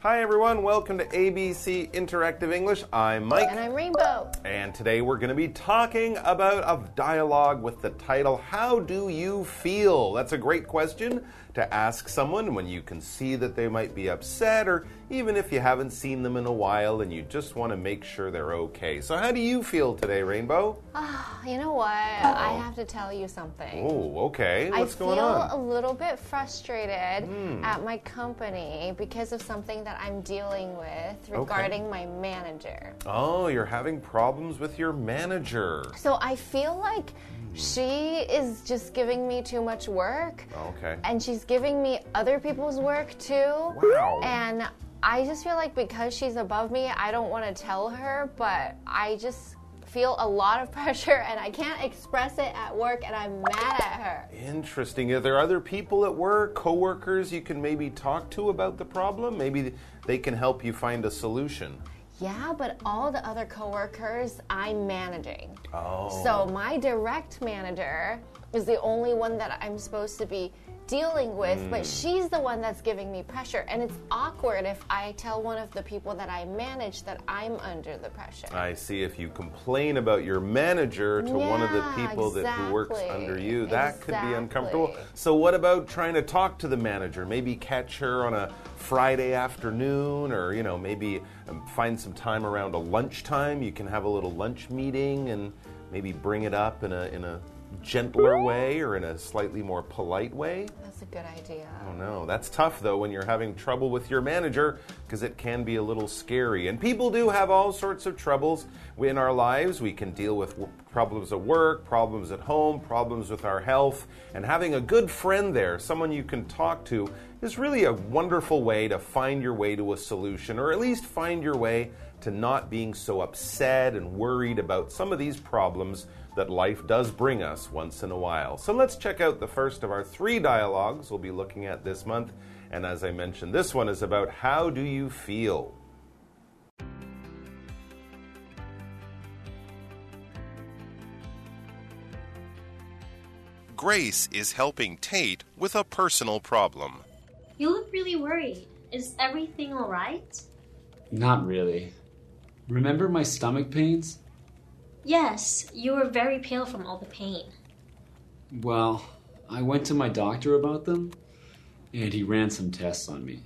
Hi, everyone. Welcome to ABC Interactive English. I'm Mike. And I'm Rainbow. And today we're going to be talking about a dialogue with the title, How Do You Feel? That's a great question to ask someone when you can see that they might be upset, or even if you haven't seen them in a while and you just want to make sure they're okay. So, how do you feel today, Rainbow? Oh, you know what? I have to tell you something. Oh, okay. What's I going on? I feel a little bit frustrated hmm. at my company because of something that I'm dealing with regarding my manager. Oh, you're having problems with your manager. So I feel like hmm. she is just giving me too much work. Okay. And she's giving me other people's work too. Wow. And I just feel like because she's above me, I don't want to tell her, but I just feel a lot of pressure and I can't express it at work and I'm mad at her. Interesting. Are there other people at work, coworkers you can maybe talk to about the problem? Maybe they can help you find a solution. Yeah, but all the other coworkers I'm managing. Oh. So my direct manager is the only one that I'm supposed to be dealing with, but she's the one that's giving me pressure. And it's awkward if I tell one of the people that I manage that I'm under the pressure. I see if you complain about your manager to one of the Yeah, people that who works under you, that could be uncomfortable. So what about trying to talk to the manager? Maybe catch her on a Friday afternoon or you know, maybe um, find some time around a lunchtime. You can have a little lunch meeting and maybe bring it up in a in a gentler way or in a slightly more polite way. That's a good idea. Oh no, that's tough though when you're having trouble with your manager because it can be a little scary. And people do have all sorts of troubles in our lives. We can deal with problems at work, problems at home, problems with our health. And having a good friend there, someone you can talk to, is really a wonderful way to find your way to a solution or at least find your way to not being so upset and worried about some of these problems that life does bring us once in a while. So let's check out the first of our three dialogues we'll be looking at this month. And as I mentioned, this one is about how do you feel? Grace is helping Tate with a personal problem. You look really worried. Is everything alright? Not really. Remember my stomach pains? Yes, you were very pale from all the pain. Well, I went to my doctor about them, and he ran some tests on me.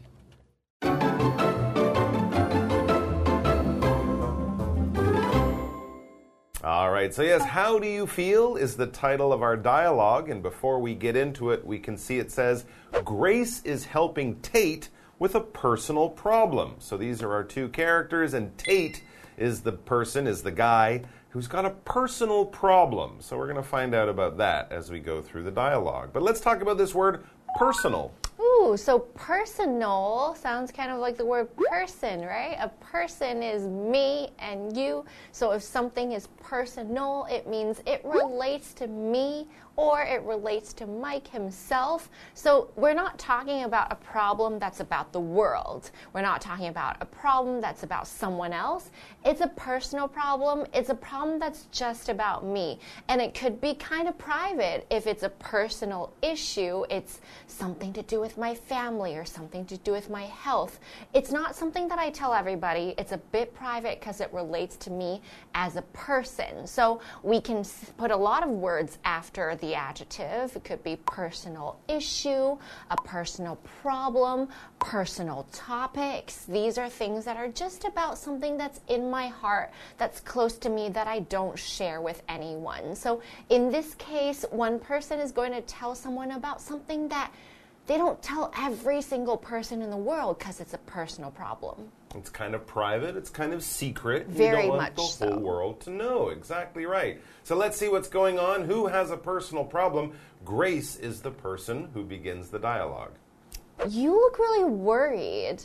All right, so yes, how do you feel is the title of our dialogue. And before we get into it, we can see it says, Grace is helping Tate with a personal problem. So these are our two characters, and Tate is the person, is the guy who's got a personal problem. So we're going to find out about that as we go through the dialogue. But let's talk about this word personal. Ooh, so personal sounds kind of like the word person, right? A person is me and you. So if something is personal, it means it relates to me or it relates to Mike himself. So we're not talking about a problem that's about the world. We're not talking about a problem that's about someone else. It's a personal problem. It's a problem that's just about me. And it could be kind of private if it's a personal issue. It's something to do with my family or something to do with my health. It's not something that I tell everybody. It's a bit private because it relates to me as a person. So we can put a lot of words after the adjective. It could be personal issue, a personal problem, personal topics. These are things that are just about something that's in my heart, that's close to me, that I don't share with anyone. So in this case, one person is going to tell someone about something that they don't tell every single person in the world because it's a personal problem. It's kind of private, it's kind of secret. you Very don't want much the so. whole world to know. Exactly right. So let's see what's going on. Who has a personal problem? Grace is the person who begins the dialogue. You look really worried.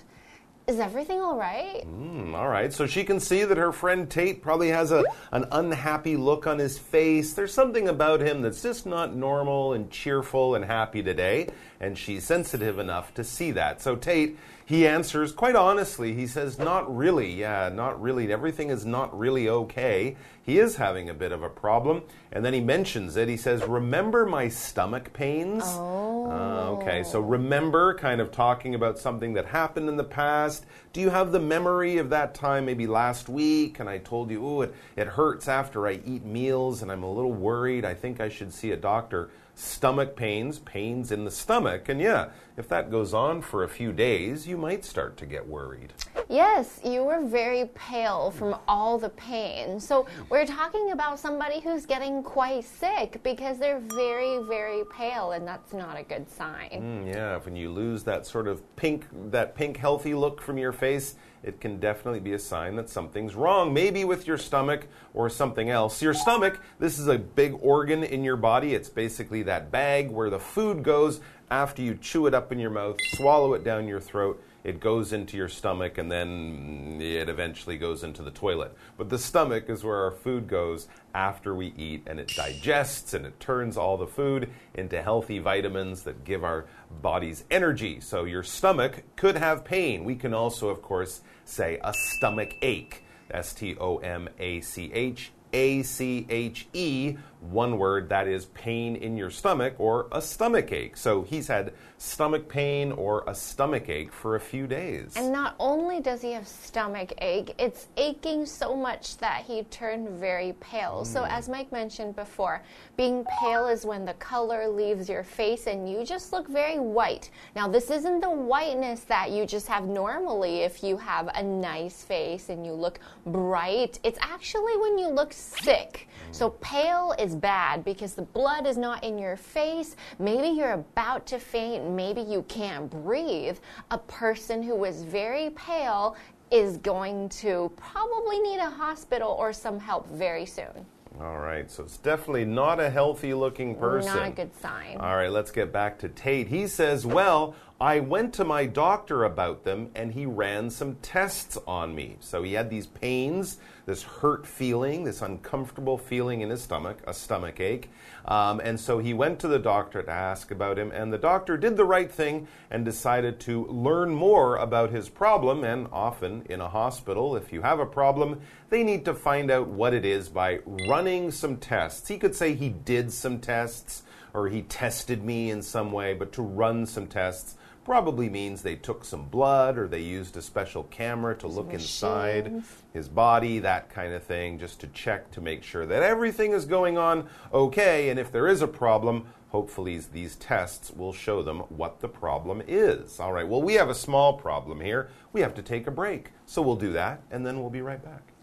Is everything all right? Hmm, all right, so she can see that her friend Tate probably has a, an unhappy look on his face. There's something about him that's just not normal and cheerful and happy today, and she's sensitive enough to see that. So Tate, he answers quite honestly. He says, Not really, yeah, not really. Everything is not really okay. He is having a bit of a problem. And then he mentions it. He says, Remember my stomach pains? Uh, okay, so remember kind of talking about something that happened in the past. Do you have the memory of that time, maybe last week, and I told you, oh, it, it hurts after I eat meals and I'm a little worried. I think I should see a doctor. Stomach pains, pains in the stomach. And yeah, if that goes on for a few days, you might start to get worried. Yes, you were very pale from all the pain. So, we're talking about somebody who's getting quite sick because they're very, very pale, and that's not a good sign. Mm, yeah, when you lose that sort of pink, that pink healthy look from your face, it can definitely be a sign that something's wrong, maybe with your stomach or something else. Your stomach, this is a big organ in your body. It's basically that bag where the food goes after you chew it up in your mouth, swallow it down your throat it goes into your stomach and then it eventually goes into the toilet. But the stomach is where our food goes after we eat and it digests and it turns all the food into healthy vitamins that give our bodies energy. So your stomach could have pain. We can also, of course, say a stomach ache. S T O M A C H a C H E, one word that is pain in your stomach or a stomach ache. So he's had stomach pain or a stomach ache for a few days. And not only does he have stomach ache, it's aching so much that he turned very pale. Mm. So, as Mike mentioned before, being pale is when the color leaves your face and you just look very white. Now, this isn't the whiteness that you just have normally if you have a nice face and you look bright. It's actually when you look sick. So, pale is bad because the blood is not in your face. Maybe you're about to faint, maybe you can't breathe. A person who is very pale is going to probably need a hospital or some help very soon. All right, so it's definitely not a healthy looking person. Not a good sign. All right, let's get back to Tate. He says, Well, I went to my doctor about them and he ran some tests on me. So he had these pains this hurt feeling, this uncomfortable feeling in his stomach, a stomach ache. Um, and so he went to the doctor to ask about him, and the doctor did the right thing and decided to learn more about his problem. And often in a hospital, if you have a problem, they need to find out what it is by running some tests. He could say he did some tests or he tested me in some way, but to run some tests probably means they took some blood or they used a special camera to look inside his body, that kind of thing, just to check to make sure that everything is going on okay. And if there is a problem, hopefully these tests will show them what the problem is. All right, well, we have a small problem here. We have to take a break. So we'll do that, and then we'll be right back.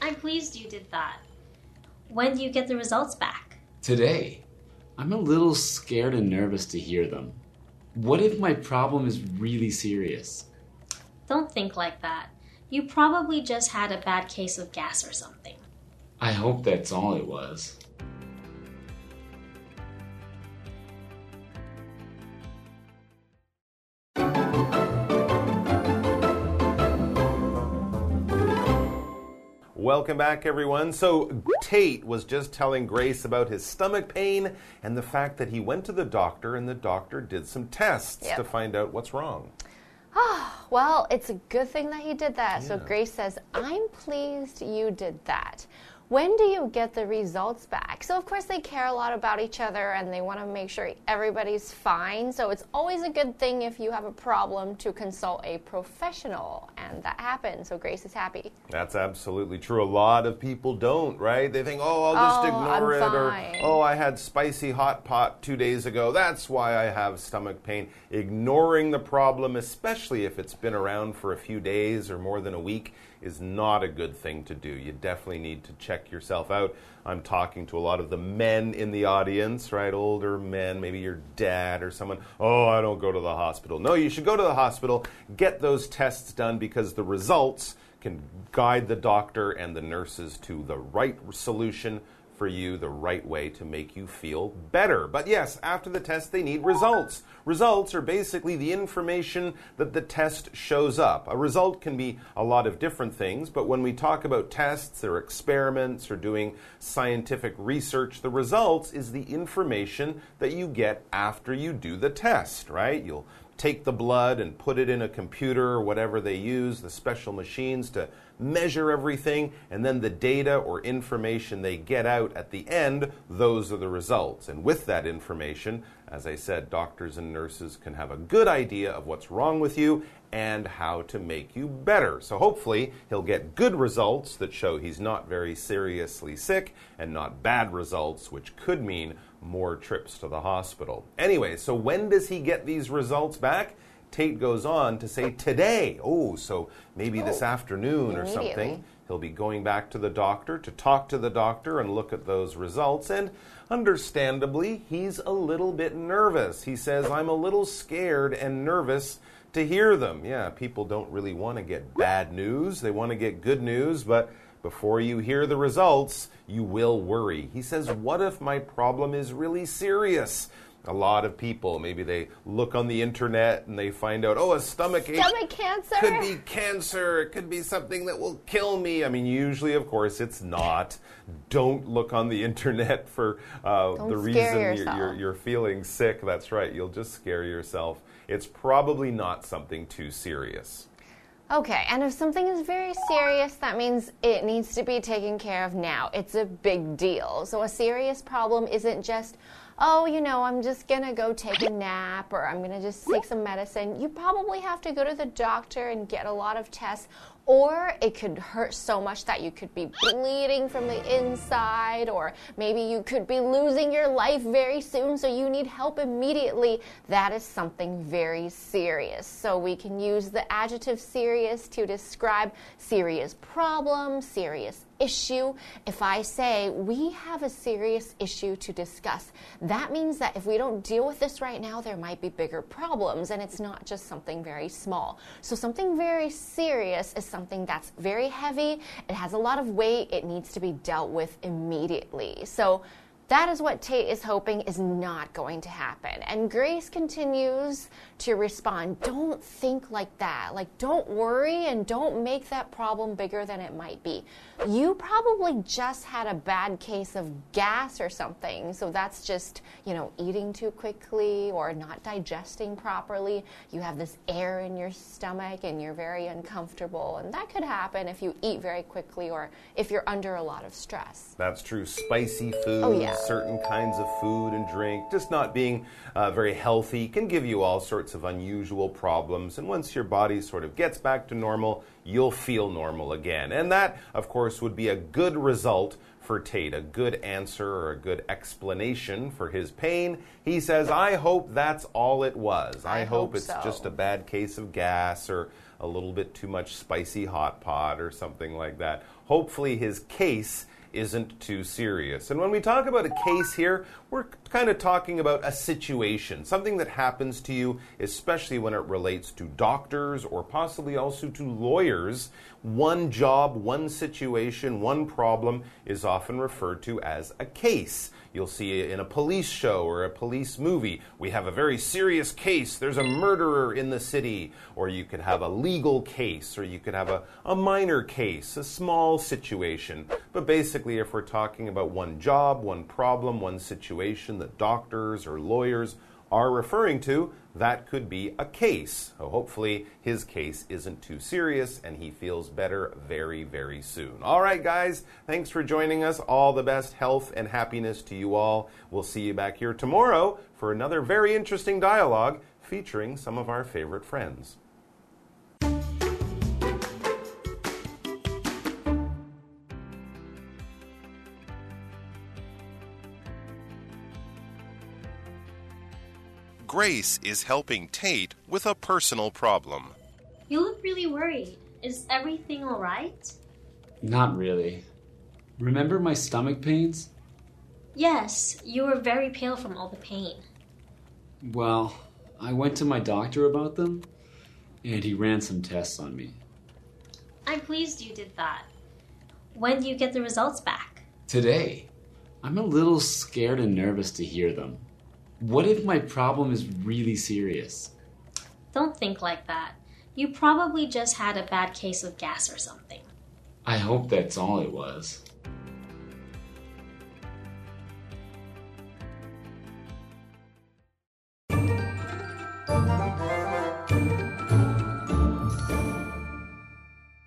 I'm pleased you did that. When do you get the results back? Today. I'm a little scared and nervous to hear them. What if my problem is really serious? Don't think like that. You probably just had a bad case of gas or something. I hope that's all it was. Welcome back, everyone. So, Tate was just telling Grace about his stomach pain and the fact that he went to the doctor and the doctor did some tests yep. to find out what's wrong. Oh, well, it's a good thing that he did that. Yeah. So, Grace says, I'm pleased you did that when do you get the results back? So, of course, they care a lot about each other and they want to make sure everybody's fine. So, it's always a good thing if you have a problem to consult a professional. And that happens. So, Grace is happy. That's absolutely true. A lot of people don't, right? They think, oh, I'll just oh, ignore I'm it. Fine. Or, oh, I had spicy hot pot two days ago. That's why I have stomach pain. Ignoring the problem, especially if it's been around for a few days or more than a week is not a good thing to do. You definitely need to check yourself out. I'm talking to a lot of the men in the audience, right? Older men, maybe your dad or someone. Oh, I don't go to the hospital. No, you should go to the hospital, get those tests done because the results can guide the doctor and the nurses to the right solution for you the right way to make you feel better. But yes, after the test, they need results. Results are basically the information that the test shows up. A result can be a lot of different things, but when we talk about tests or experiments or doing scientific research, the results is the information that you get after you do the test, right? You'll take the blood and put it in a computer or whatever they use, the special machines to measure everything, and then the data or information they get out at the end, those are the results. And with that information, as I said, doctors and nurses can have a good idea of what's wrong with you and how to make you better. So hopefully, he'll get good results that show he's not very seriously sick and not bad results, which could mean more trips to the hospital. Anyway, so when does he get these results back? Tate goes on to say today. Oh, so maybe this Oh, afternoon or something. He'll be going back to the doctor to talk to the doctor and look at those results. And understandably, he's a little bit nervous. He says, I'm a little scared and nervous to hear them. Yeah, people don't really want to get bad news, they want to get good news, but before you hear the results, you will worry. He says, What if my problem is really serious? A lot of people, maybe they look on the internet and they find out, oh, a stomach ache Stomach cancer. could be cancer. It could be something that will kill me. I mean, usually, of course, it's not. Don't look on the internet for uh, the reason you're, you're, you're feeling sick. That's right. You'll just scare yourself. It's probably not something too serious. Okay, and if something is very serious, that means it needs to be taken care of now. It's a big deal. So a serious problem isn't just, oh, you know, I'm just gonna go take a nap or I'm gonna just take some medicine. You probably have to go to the doctor and get a lot of tests. Or it could hurt so much that you could be bleeding from the inside, or maybe you could be losing your life very soon, so you need help immediately. That is something very serious. So we can use the adjective serious to describe serious problems, serious issue. If I say we have a serious issue to discuss, that means that if we don't deal with this right now, there might be bigger problems, and it's not just something very small. So, something very serious is something that's very heavy, it has a lot of weight, it needs to be dealt with immediately. So, that is what Tate is hoping is not going to happen. And Grace continues to respond Don't think like that. Like, don't worry and don't make that problem bigger than it might be. You probably just had a bad case of gas or something. So that's just, you know, eating too quickly or not digesting properly. You have this air in your stomach and you're very uncomfortable. And that could happen if you eat very quickly or if you're under a lot of stress. That's true. Spicy food, Oh, yeah. Certain kinds of food and drink, just not being uh, very healthy can give you all sorts of unusual problems. And once your body sort of gets back to normal, you'll feel normal again. And that, of course, would be a good result for Tate, a good answer or a good explanation for his pain. He says, I hope that's all it was. I, I hope, hope it's so." just a bad case of gas or a little bit too much spicy hot pot or something like that. Hopefully, his case isn't too serious. And when we talk about a case here, we're kind of talking about a situation, something that happens to you, especially when it relates to doctors or possibly also to lawyers. One job, one situation, one problem is often referred to as a case. You'll see it in a police show or a police movie. We have a very serious case. There's a murderer in the city. Or you could have a legal case, or you could have a, a minor case, a small situation. But basically, if we're talking about one job, one problem, one situation that doctors or lawyers are referring to, that could be a case. So hopefully, his case isn't too serious and he feels better very, very soon. All right, guys, thanks for joining us. All the best health and happiness to you all. We'll see you back here tomorrow for another very interesting dialogue featuring some of our favorite friends. Grace is helping Tate with a personal problem. You look really worried. Is everything alright? Not really. Remember my stomach pains? Yes, you were very pale from all the pain. Well, I went to my doctor about them, and he ran some tests on me. I'm pleased you did that. When do you get the results back? Today, I'm a little scared and nervous to hear them What if my problem is really serious? Don't think like that. You probably just had a bad case of gas or something. I hope that's all it was.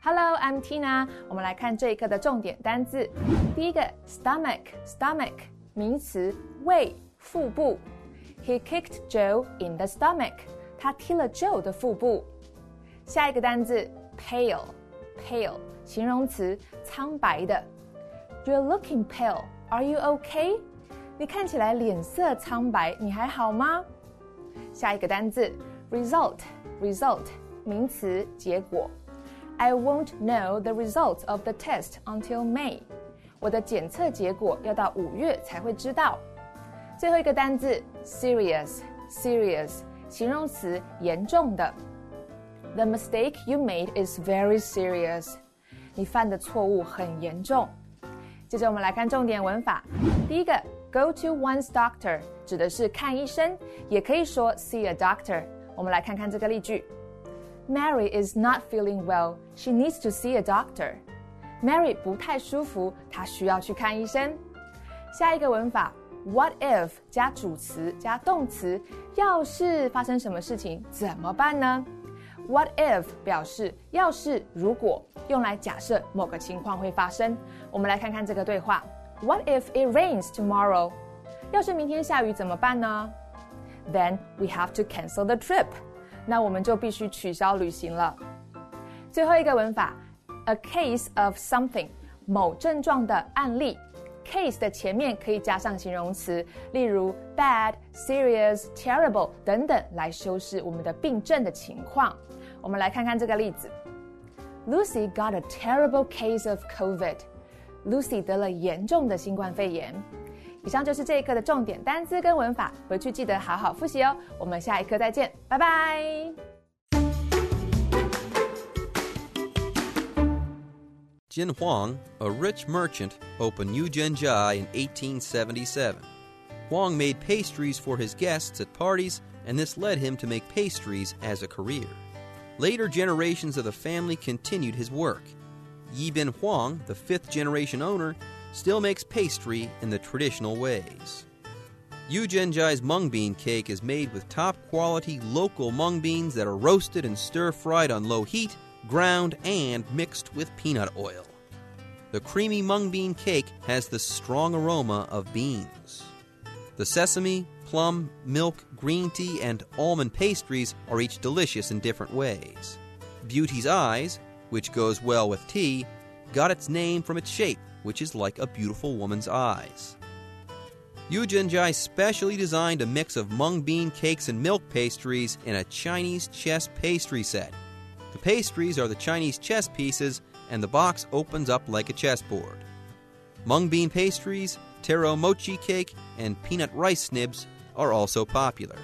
Hello I'm Tina。我们来看这一课的重点单字。第一个，stomach，stomach，名词，胃、腹部。 He kicked Joe in the stomach。他踢了 Joe 的腹部。下一个单字，pale，pale，形容词，苍白的。You're looking pale. Are you okay? 你看起来脸色苍白，你还好吗？下一个单字，result，result，名词，结果。I won't know the results of the test until May。我的检测结果要到五月才会知道。最后一个单字 ，serious，serious，形容词，严重的。The mistake you made is very serious。你犯的错误很严重。接着我们来看重点文法。第一个，go to one's doctor 指的是看医生，也可以说 see a doctor。我们来看看这个例句：Mary is not feeling well. She needs to see a doctor. Mary 不太舒服，她需要去看医生。下一个文法 ，what if 加主词加动词，要是发生什么事情怎么办呢？What if 表示要是如果用来假设某个情况会发生。我们来看看这个对话：What if it rains tomorrow？要是明天下雨怎么办呢？Then we have to cancel the trip。那我们就必须取消旅行了。最后一个文法：A case of something，某症状的案例。Case 的前面可以加上形容词，例如 bad、serious、terrible 等等，来修饰我们的病症的情况。我们来看看这个例子：Lucy got a terrible case of COVID。Lucy 得了严重的新冠肺炎。以上就是这一课的重点单词跟文法，回去记得好好复习哦。我们下一课再见，拜拜。Jin Huang, a rich merchant, opened Yu Zhenjia in 1877. Huang made pastries for his guests at parties, and this led him to make pastries as a career. Later generations of the family continued his work. Yi Bin Huang, the fifth generation owner, still makes pastry in the traditional ways. Yu Zhenjia's mung bean cake is made with top quality local mung beans that are roasted and stir fried on low heat, ground, and mixed with peanut oil. The creamy mung bean cake has the strong aroma of beans. The sesame, plum, milk, green tea, and almond pastries are each delicious in different ways. Beauty's Eyes, which goes well with tea, got its name from its shape, which is like a beautiful woman's eyes. Yu Zhenjai specially designed a mix of mung bean cakes and milk pastries in a Chinese chess pastry set. The pastries are the Chinese chess pieces, and the box opens up like a chessboard. Mung bean pastries, taro mochi cake, and peanut rice snibs are also popular.